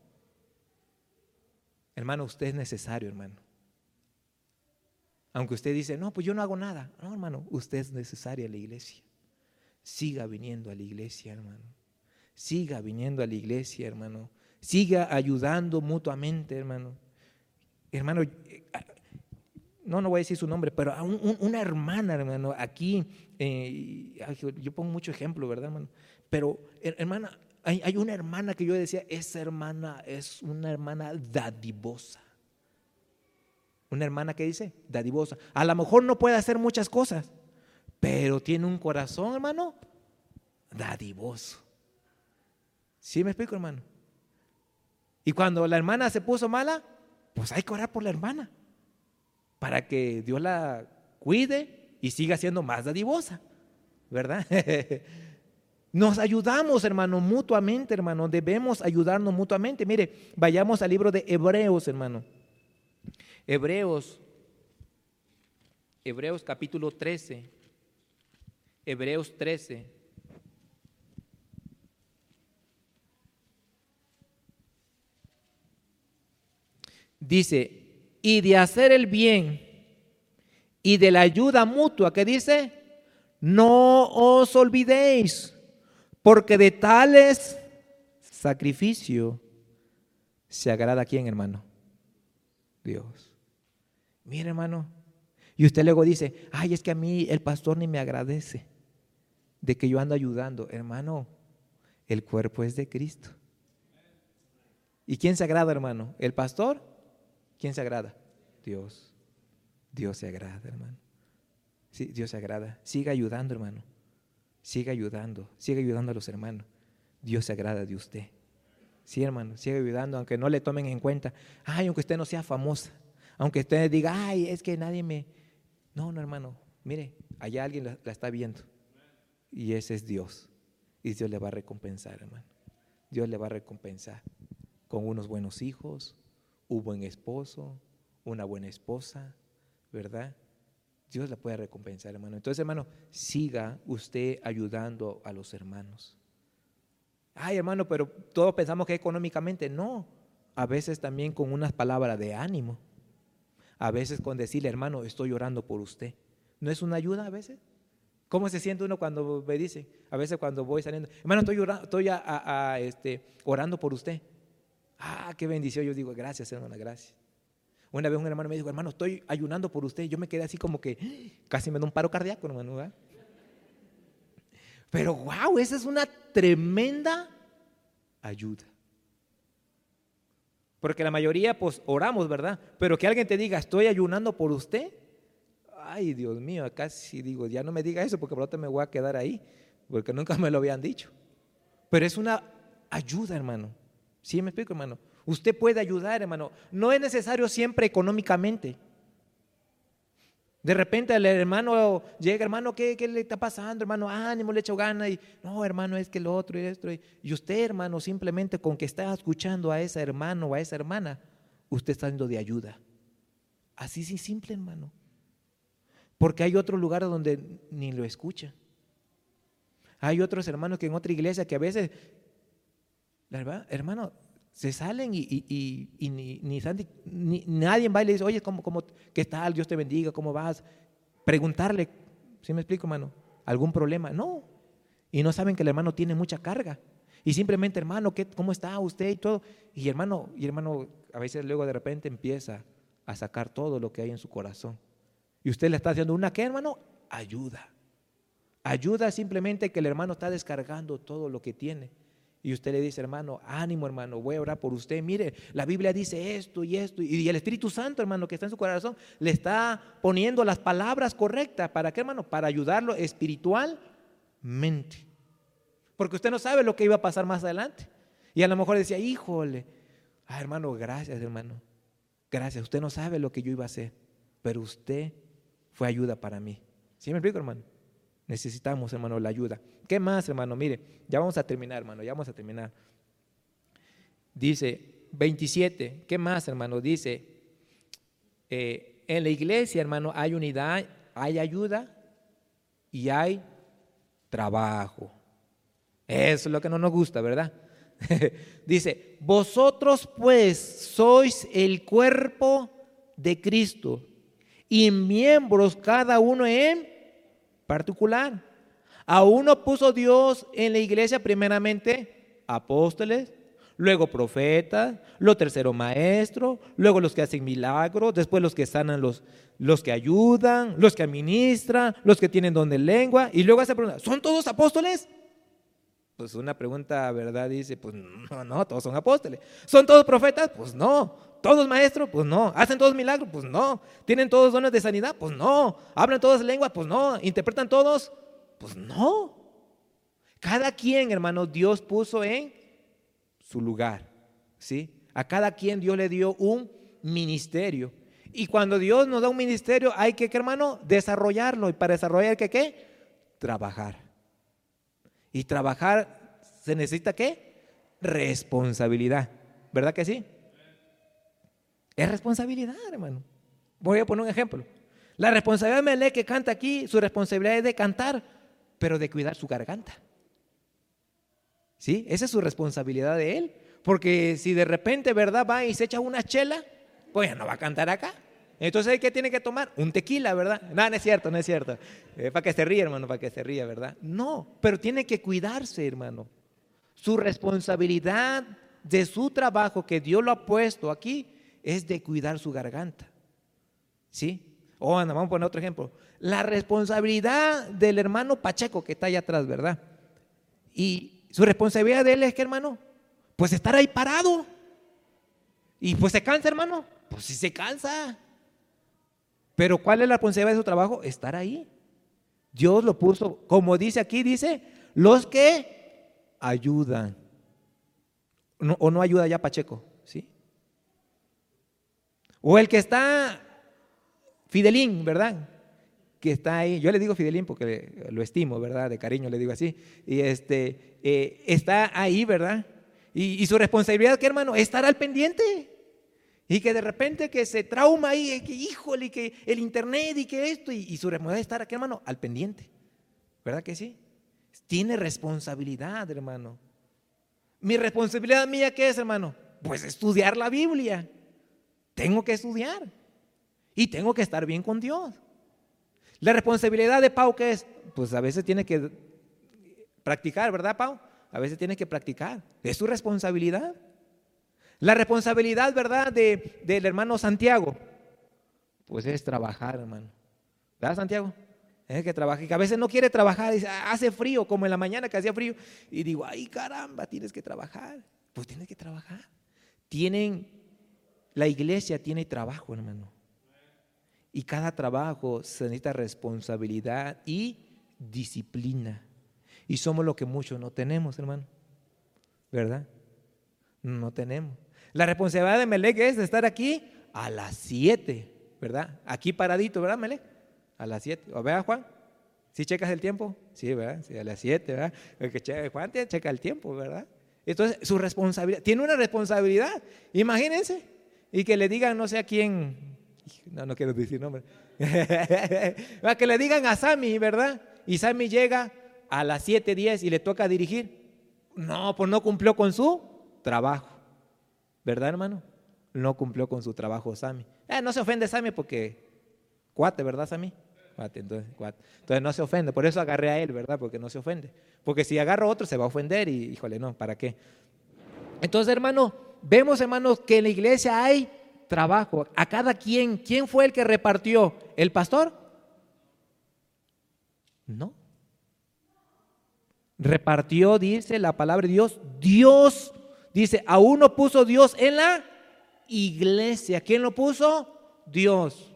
Hermano, usted es necesario, hermano. Aunque usted dice, no, pues yo no hago nada. No, hermano, usted es necesario a la iglesia. Siga viniendo a la iglesia, hermano. Siga viniendo a la iglesia, hermano. Siga ayudando mutuamente, hermano. Hermano, no, no voy a decir su nombre, pero una hermana, hermano, aquí, eh, yo pongo mucho ejemplo, ¿verdad, hermano? Pero, hermana, hay, una hermana que yo decía, esa hermana es una hermana dadivosa. Una hermana que dice, dadivosa. A lo mejor no puede hacer muchas cosas, pero tiene un corazón, hermano, dadivoso. ¿Sí me explico, hermano? Y cuando la hermana se puso mala, pues hay que orar por la hermana, para que Dios la cuide y siga siendo más dadivosa, ¿verdad? Nos ayudamos, hermano, mutuamente, hermano. Debemos ayudarnos mutuamente. Mire, vayamos al libro de Hebreos, hermano. Hebreos, Hebreos capítulo 13. Hebreos 13. Dice, y de hacer el bien y de la ayuda mutua, que dice, no os olvidéis porque de tales sacrificio se agrada a quién, hermano? Dios. Mire, hermano. Y usted luego dice, ay, es que a mí el pastor ni me agradece de que yo ando ayudando. Hermano, el cuerpo es de Cristo. ¿Y quién se agrada, hermano? ¿El pastor? ¿Quién se agrada? Dios. Dios se agrada, hermano. Sí, Dios se agrada. Siga ayudando, hermano. Siga ayudando. Siga ayudando a los hermanos. Dios se agrada de usted. Sí, hermano, siga ayudando, aunque no le tomen en cuenta. Ay, aunque usted no sea famosa. Aunque usted diga, ay, es que nadie me... No, no, hermano. Mire, allá alguien la, la está viendo. Y ese es Dios. Y Dios le va a recompensar, hermano. Dios le va a recompensar con unos buenos hijos, un buen esposo, una buena esposa, ¿verdad? Dios la puede recompensar, hermano. Entonces, hermano, siga usted ayudando a los hermanos. Ay, hermano, pero todos pensamos que económicamente. No, a veces también con unas palabras de ánimo. A veces con decirle, hermano, estoy orando por usted. ¿No es una ayuda a veces? ¿Cómo se siente uno cuando me dice? A veces cuando voy saliendo, hermano, estoy, orando, estoy a, este, orando por usted. Ah, qué bendición. Yo digo, gracias, hermana, gracias. Una vez un hermano me dijo, hermano, estoy ayunando por usted. Yo me quedé así como que casi me da un paro cardíaco, hermano. ¿verdad? Pero wow, esa es una tremenda ayuda. Porque la mayoría, pues, oramos, ¿verdad? Pero que alguien te diga, estoy ayunando por usted. Ay, Dios mío, casi digo, ya no me diga eso porque pronto me voy a quedar ahí, porque nunca me lo habían dicho. Pero es una ayuda, hermano. ¿Sí me explico, hermano? Usted puede ayudar, hermano. No es necesario siempre económicamente. De repente el hermano llega, hermano, ¿qué, ¿qué, le está pasando, hermano? Ánimo, le echo gana. Y no, hermano, es que lo otro y esto. Y usted, hermano, simplemente con que está escuchando a ese hermano o a esa hermana, usted está dando de ayuda. Así sí simple, hermano. Porque hay otro lugar donde ni lo escucha. Hay otros hermanos que en otra iglesia que a veces, hermano, se salen y, y, y, ni, ni, ni, nadie va y le dice, oye, ¿cómo, cómo, ¿qué tal? Dios te bendiga, ¿cómo vas? Preguntarle, ¿sí me explico, hermano? ¿Algún problema? No. Y no saben que el hermano tiene mucha carga. Y simplemente, hermano, ¿qué, ¿cómo está usted y todo? Y hermano, y hermano, a veces luego de repente empieza a sacar todo lo que hay en su corazón. Y usted le está haciendo una, ¿qué, hermano? Ayuda. Ayuda simplemente que el hermano está descargando todo lo que tiene. Y usted le dice, hermano, ánimo, hermano, voy a orar por usted. Mire, la Biblia dice esto y esto. Y el Espíritu Santo, hermano, que está en su corazón, le está poniendo las palabras correctas. ¿Para qué, hermano? Para ayudarlo espiritualmente. Porque usted no sabe lo que iba a pasar más adelante. Y a lo mejor decía, híjole, ah, hermano, gracias, hermano. Gracias. Usted no sabe lo que yo iba a hacer, pero usted fue ayuda para mí. ¿Sí me explico, hermano? Necesitamos, hermano, la ayuda. ¿Qué más, hermano? Mire, ya vamos a terminar, hermano, ya vamos a terminar. Dice 27, ¿qué más, hermano? Dice, eh, en la iglesia, hermano, hay unidad, hay ayuda y hay trabajo. Eso es lo que no nos gusta, ¿verdad? Dice, vosotros pues sois el cuerpo de Cristo y miembros cada uno en particular. A uno puso Dios en la iglesia primeramente apóstoles, luego profetas, lo tercero maestros, luego los que hacen milagros, después los que sanan, los, los que ayudan, los que administran, los que tienen don de lengua, y luego hace pregunta, ¿son todos apóstoles? Pues una pregunta, ¿verdad? Dice, pues no, no, todos son apóstoles. ¿Son todos profetas? Pues no. ¿Todos maestros? Pues no. ¿Hacen todos milagros? Pues no. ¿Tienen todos dones de sanidad? Pues no. ¿Hablan todas lenguas? Pues no. ¿Interpretan todos? Pues no. Cada quien, hermano, Dios puso en su lugar. ¿Sí? A cada quien Dios le dio un ministerio. Y cuando Dios nos da un ministerio, hay que, hermano, desarrollarlo. Y para desarrollar, ¿qué qué? Trabajar. Y trabajar se necesita qué? Responsabilidad. ¿Verdad que sí? Es responsabilidad, hermano. Voy a poner un ejemplo. La responsabilidad de Melé que canta aquí, su responsabilidad es de cantar, pero de cuidar su garganta. ¿Sí? Esa es su responsabilidad de él. Porque si de repente, ¿verdad? Va y se echa una chela, pues ya no va a cantar acá. Entonces, ¿qué tiene que tomar? Un tequila, ¿verdad? No, no es cierto, no es cierto. Eh, para que se ríe, hermano, para que se ría, ¿verdad? No, pero tiene que cuidarse, hermano. Su responsabilidad de su trabajo que Dios lo ha puesto aquí es de cuidar su garganta. ¿Sí? O anda, vamos a poner otro ejemplo. La responsabilidad del hermano Pacheco que está allá atrás, ¿verdad? Y su responsabilidad de él es que, hermano, pues estar ahí parado. Y pues se cansa, hermano. Pues sí se cansa. Pero ¿cuál es la responsabilidad de su trabajo? Estar ahí. Dios lo puso, como dice aquí, dice, los que ayudan. O no ayuda ya Pacheco, ¿sí? O el que está Fidelín, ¿verdad? Que está ahí. Yo le digo Fidelín porque lo estimo, ¿verdad? De cariño le digo así. Y este, eh, está ahí, ¿verdad? Y, y su responsabilidad, ¿qué hermano? Estar al pendiente. Y que de repente que se trauma ahí, que híjole, y que el internet y que esto, y, y su responsabilidad es estar aquí, hermano, al pendiente. ¿Verdad que sí? Tiene responsabilidad, hermano. Mi responsabilidad mía, ¿qué es, hermano? Pues estudiar la Biblia. Tengo que estudiar. Y tengo que estar bien con Dios. La responsabilidad de Pau, ¿qué es? Pues a veces tiene que practicar, ¿verdad, Pau? A veces tiene que practicar. Es su responsabilidad. La responsabilidad, ¿verdad?, de, del hermano Santiago, pues es trabajar, hermano. ¿Verdad, Santiago? Es que trabaja, y que a veces no quiere trabajar, dice, "Ah, hace frío, como en la mañana que hacía frío. Y digo, ay, caramba, tienes que trabajar. Pues tienes que trabajar. Tienen, la iglesia tiene trabajo, hermano. Y cada trabajo se necesita responsabilidad y disciplina. Y somos lo que muchos no tenemos, hermano. ¿Verdad? No tenemos. La responsabilidad de Melec es estar aquí a las 7, ¿verdad? Aquí paradito, ¿verdad, Melec? A las 7. ¿O vea, Juan? ¿Sí checas el tiempo? Sí, ¿verdad? Sí, a las 7, ¿verdad? El que checa, Juan te el tiempo, ¿verdad? Entonces, su responsabilidad, tiene una responsabilidad. Imagínense. Y que le digan, no sé a quién, no, no quiero decir nombre. Va, que le digan a Sammy, ¿verdad? Y Sammy llega a las 7:10 y le toca dirigir. No, pues no cumplió con su trabajo. ¿Verdad, hermano? No cumplió con su trabajo Sammy. Eh, no se ofende Sammy porque cuate, ¿verdad, Sammy? Cuate, entonces, cuate. Entonces no se ofende. Por eso agarré a él, ¿verdad? Porque no se ofende. Porque si agarro a otro se va a ofender y, híjole, no, ¿para qué? Entonces, hermano, vemos, hermanos, que en la iglesia hay trabajo. A cada quien, ¿quién fue el que repartió? ¿El pastor? No. Repartió, dice la palabra de Dios, Dios, dice, a uno puso Dios en la iglesia. ¿Quién lo puso? Dios.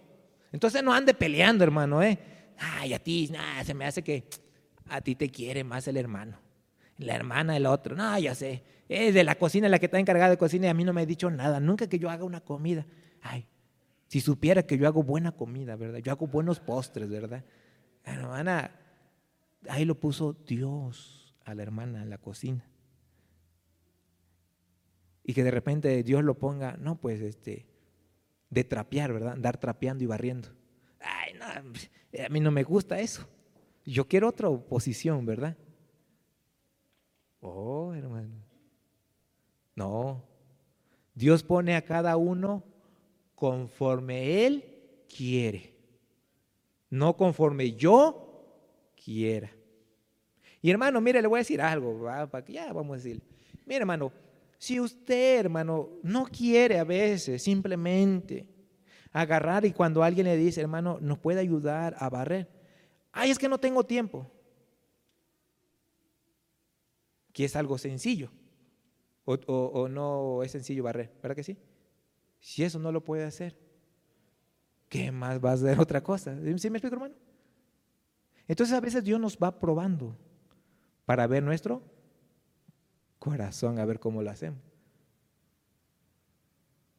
Entonces no ande peleando, hermano, ¿eh? Ay, a ti, nada, se me hace que a ti te quiere más el hermano. La hermana del otro, no, ya sé. Es de la cocina la que está encargada de cocina y a mí no me ha dicho nada. Nunca que yo haga una comida. Ay, si supiera que yo hago buena comida, ¿verdad? Yo hago buenos postres, ¿verdad? Hermana, ahí lo puso Dios a la hermana en la cocina. Y que de repente Dios lo ponga, no, pues este, de trapear, ¿verdad? Andar trapeando y barriendo. Ay, no, a mí no me gusta eso. Yo quiero otra posición, ¿verdad? Oh, hermano. No. Dios pone a cada uno conforme Él quiere. No conforme yo quiera. Y hermano, mire, le voy a decir algo, para que ya vamos a decir. Mire, hermano, si usted, hermano, no quiere a veces simplemente agarrar y cuando alguien le dice, hermano, nos puede ayudar a barrer. Ay, es que no tengo tiempo. Que es algo sencillo. O, no es sencillo barrer, ¿verdad que sí? Si eso no lo puede hacer, ¿qué más va a hacer otra cosa? ¿Sí me explico, hermano? Entonces a veces Dios nos va probando para ver nuestro corazón, a ver cómo lo hacemos.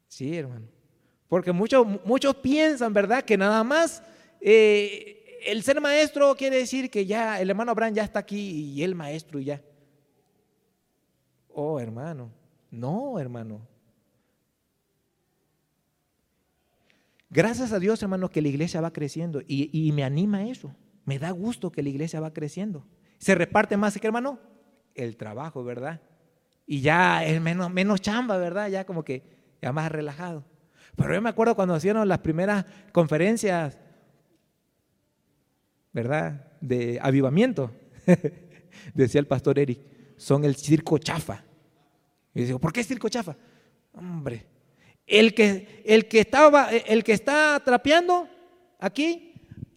Sí, hermano. Porque muchos, muchos piensan, ¿verdad? Que nada más eh, el ser maestro quiere decir que ya el hermano Abraham ya está aquí y el maestro ya. Oh, hermano. No, hermano. Gracias a Dios, hermano, que la iglesia va creciendo y, y me anima eso. Me da gusto que la iglesia va creciendo. Se reparte más, ¿qué hermano? El trabajo, ¿verdad? Y ya es menos, menos chamba, ¿verdad? Ya como que ya más relajado. Pero yo me acuerdo cuando hicieron las primeras conferencias, ¿verdad? De avivamiento. Decía el pastor Eric, son el circo chafa. Y yo digo, ¿por qué circo chafa? Hombre, el que, el que, estaba, el que está trapeando aquí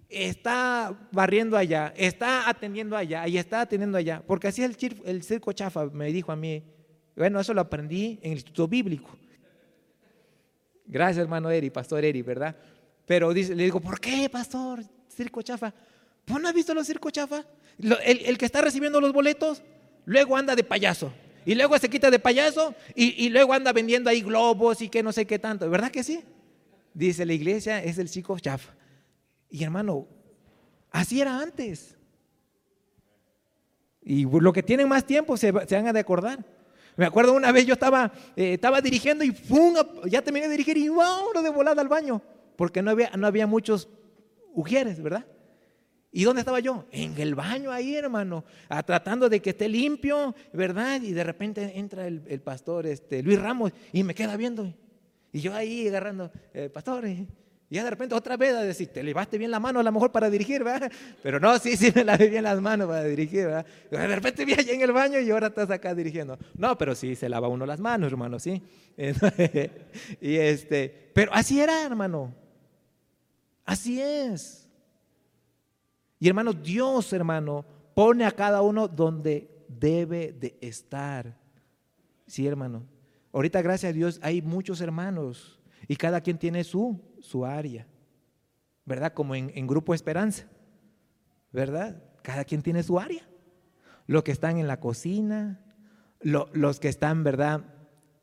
está barriendo allá, está atendiendo allá y está atendiendo allá. Porque así es el, cir- el circo chafa, me dijo a mí. Bueno, eso lo aprendí en el Instituto Bíblico. Gracias, hermano Eri, pastor Eri, ¿verdad? Pero le digo, ¿por qué, pastor? Circo chafa. ¿Pues no has visto los circos chafa? El, el que está recibiendo los boletos, luego anda de payaso. Y luego se quita de payaso y, y luego anda vendiendo ahí globos y que no sé qué tanto. ¿Verdad que sí? Dice, la iglesia es el circo chafa. Y hermano, así era antes. Y lo que tienen más tiempo se, se van a de acordar. Me acuerdo una vez yo estaba, eh, estaba dirigiendo y ¡pum! ya terminé de dirigir y ¡wow! de volada al baño. Porque no había, no había muchos ujieres, ¿verdad? ¿Y dónde estaba yo? En el baño ahí, hermano, tratando de que esté limpio, ¿verdad? Y de repente entra el, pastor este, Luis Ramos y me queda viendo. Y yo ahí agarrando, eh, pastor, y ya de repente otra vez a decir, te levaste bien la mano a lo mejor para dirigir, ¿verdad? Pero no, sí, sí me lavé bien las manos para dirigir, ¿verdad? De repente vi allá en el baño y ahora estás acá dirigiendo. No, pero sí se lava uno las manos, hermano, sí. y este, pero así era, hermano. Así es. Y hermano, Dios, hermano, pone a cada uno donde debe de estar. Sí, hermano. Ahorita, gracias a Dios, hay muchos hermanos y cada quien tiene su, su área, ¿verdad? Como en, en Grupo Esperanza, ¿verdad? Cada quien tiene su área. Los que están en la cocina, lo- los que están, ¿verdad?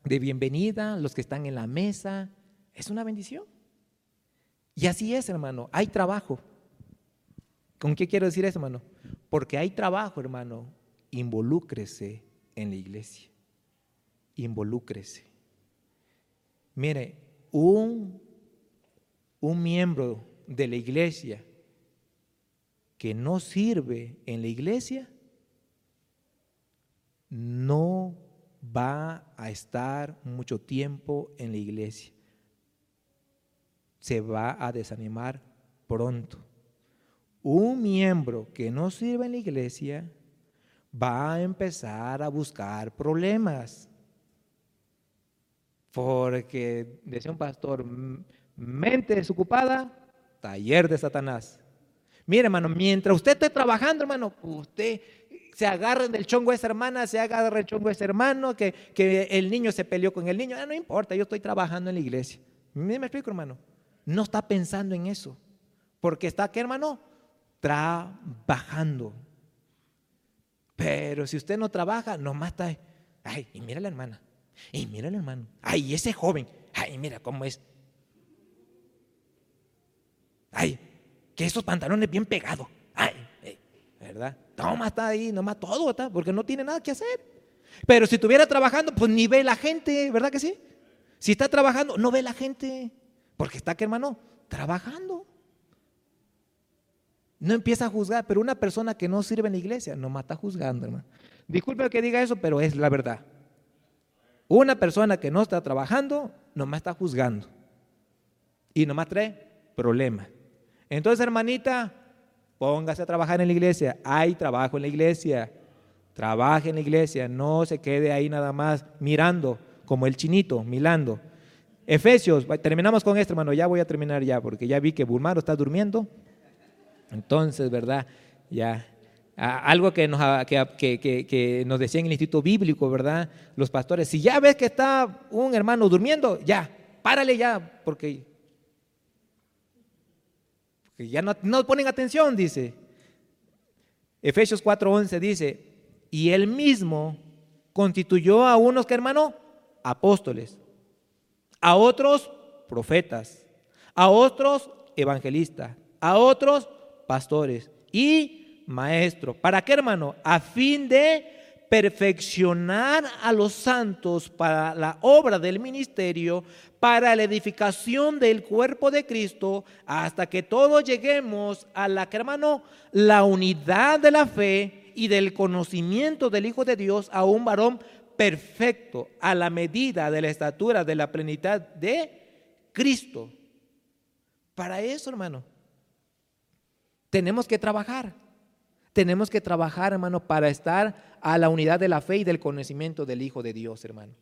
De bienvenida, los que están en la mesa. Es una bendición. Y así es, hermano. Hay trabajo. ¿Con qué quiero decir eso, hermano? Porque hay trabajo, hermano. Involúcrese en la iglesia. Involúcrese. Mire, un, un miembro de la iglesia que no sirve en la iglesia no va a estar mucho tiempo en la iglesia. Se va a desanimar pronto. Un miembro que no sirve en la iglesia va a empezar a buscar problemas. Porque, decía un pastor, "M- mente desocupada, taller de Satanás. Mire, hermano, mientras usted esté trabajando, hermano, usted se agarra del chongo de esa hermana, se agarra el chongo de ese hermano, que, que el niño se peleó con el niño. Ah, no importa, yo estoy trabajando en la iglesia. ¿Me, me explico, hermano? No está pensando en eso. Porque está, ¿qué, hermano? Trabajando. Pero si usted no trabaja, nomás está, ay, y mira la hermana, y mira el hermano, ay, ese joven, ay, mira cómo es. Ay, que esos pantalones bien pegados, ay, eh, ¿verdad? Toma, está ahí, nomás todo está, porque no tiene nada que hacer. Pero si estuviera trabajando, pues ni ve la gente, ¿verdad que sí? Si está trabajando, no ve la gente, porque está, ¿qué hermano? Trabajando. No empieza a juzgar, pero una persona que no sirve en la iglesia nomás está juzgando, hermano. Disculpe que diga eso, pero es la verdad. Una persona que no está trabajando nomás está juzgando. Y nomás trae problemas. Entonces, hermanita, póngase a trabajar en la iglesia. Hay trabajo en la iglesia. Trabaje en la iglesia. No se quede ahí nada más mirando como el chinito, mirando. Efesios, terminamos con esto, hermano. Ya voy a terminar ya, porque ya vi que Bulmaro está durmiendo. Entonces, ¿verdad? Ya. Algo que nos, que, que- que- nos en el Instituto Bíblico, ¿verdad? Los pastores, si ya ves que está un hermano durmiendo, ya, párale ya, porque, porque ya no, no ponen atención, dice. Efesios 4:11 dice, y él mismo constituyó a unos que hermano, apóstoles, a otros profetas, a otros evangelistas, a otros pastores y maestros. ¿Para qué, hermano? A fin de perfeccionar a los santos para la obra del ministerio, para la edificación del cuerpo de Cristo, hasta que todos lleguemos a la que, hermano, la unidad de la fe y del conocimiento del Hijo de Dios, a un varón perfecto, a la medida de la estatura de la plenitud de Cristo. Para eso, hermano, tenemos que trabajar. Tenemos que trabajar, hermano, para estar a la unidad de la fe y del conocimiento del Hijo de Dios, hermano.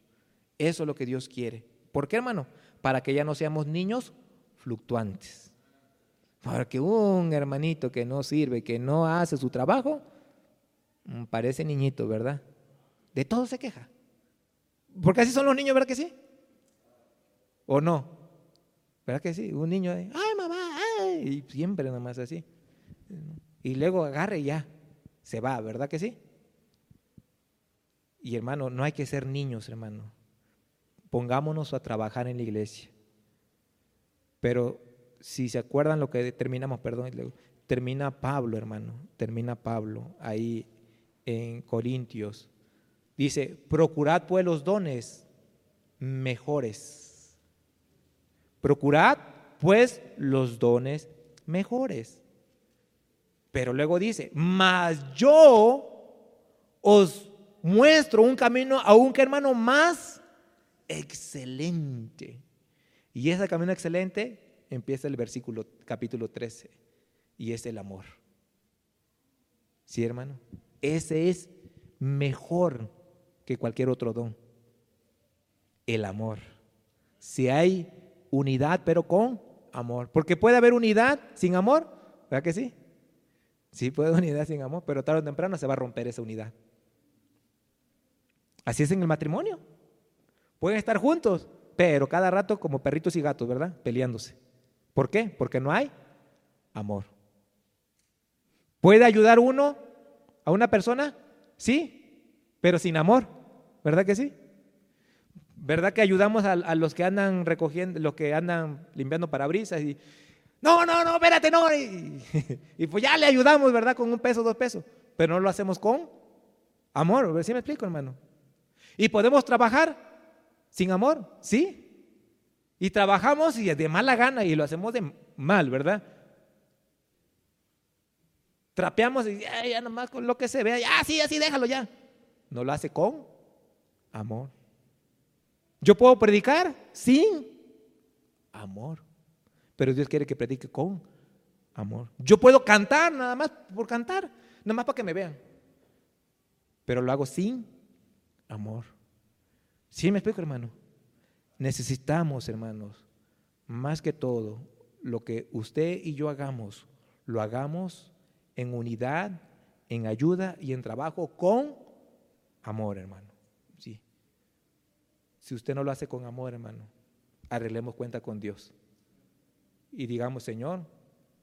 Eso es lo que Dios quiere. ¿Por qué, hermano? Para que ya no seamos niños fluctuantes. Porque un hermanito que no sirve, que no hace su trabajo, mm, parece niñito, ¿verdad? De todo se queja. Porque así son los niños, ¿verdad que sí? ¿O no? ¿Verdad que sí? Un niño, ay mamá, ay, y siempre nomás así. Y luego agarre ya, se va, ¿verdad que sí? Y hermano, no hay que ser niños, hermano. Pongámonos a trabajar en la iglesia. Pero si se acuerdan lo que terminamos, perdón, termina Pablo, hermano, termina Pablo ahí en Corintios. Dice, procurad pues los dones mejores. Procurad pues los dones mejores. Pero luego dice, mas yo os muestro un camino, aunque hermano, más excelente. Y ese camino excelente empieza el versículo capítulo 13 y es el amor. ¿Sí, hermano? Ese es mejor que cualquier otro don. El amor. Si hay unidad, pero con amor. Porque puede haber unidad sin amor, ¿verdad que sí? Sí, puede unidad sin amor, pero tarde o temprano se va a romper esa unidad. Así es en el matrimonio. Pueden estar juntos, pero cada rato como perritos y gatos, ¿verdad? Peleándose. ¿Por qué? Porque no hay amor. ¿Puede ayudar uno a una persona? Sí, pero sin amor. ¿Verdad que sí? ¿Verdad que ayudamos a, los que andan recogiendo, los que andan limpiando parabrisas y no, no, no, espérate, no. Y, pues ya le ayudamos, ¿verdad? Con un peso, dos pesos. Pero no lo hacemos con amor. ¿Sí me explico, hermano? Y podemos trabajar sin amor, ¿sí? Y trabajamos y de mala gana y lo hacemos de mal, ¿verdad? Trapeamos y ya, nomás con lo que se vea, ya, sí, así déjalo ya. No lo hace con amor. Yo puedo predicar sin amor, pero Dios quiere que predique con amor. Yo puedo cantar nada más por cantar, nada más para que me vean, pero lo hago sin amor. ¿Sí me explico, hermano? Necesitamos, hermanos, más que todo, lo que usted y yo hagamos, lo hagamos en unidad, en ayuda y en trabajo con amor, hermano. Sí. Si usted no lo hace con amor, hermano, arreglemos cuenta con Dios. Y digamos, Señor,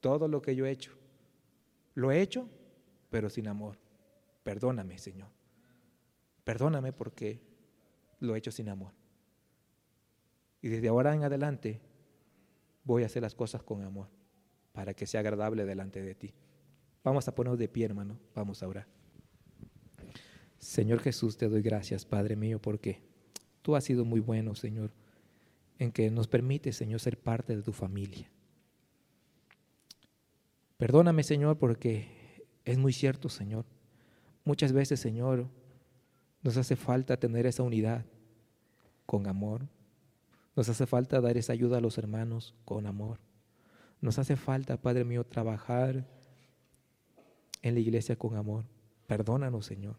todo lo que yo he hecho, lo he hecho, pero sin amor. Perdóname, Señor. Perdóname porque lo he hecho sin amor. Y desde ahora en adelante voy a hacer las cosas con amor para que sea agradable delante de ti. Vamos a ponernos de pie, hermano. Vamos a orar. Señor Jesús, te doy gracias, Padre mío, porque tú has sido muy bueno, Señor, en que nos permite, Señor, ser parte de tu familia. Perdóname, Señor, porque es muy cierto, Señor. Muchas veces, Señor, nos hace falta tener esa unidad con amor. Nos hace falta dar esa ayuda a los hermanos con amor. Nos hace falta, Padre mío, trabajar en la iglesia con amor. Perdónanos, Señor.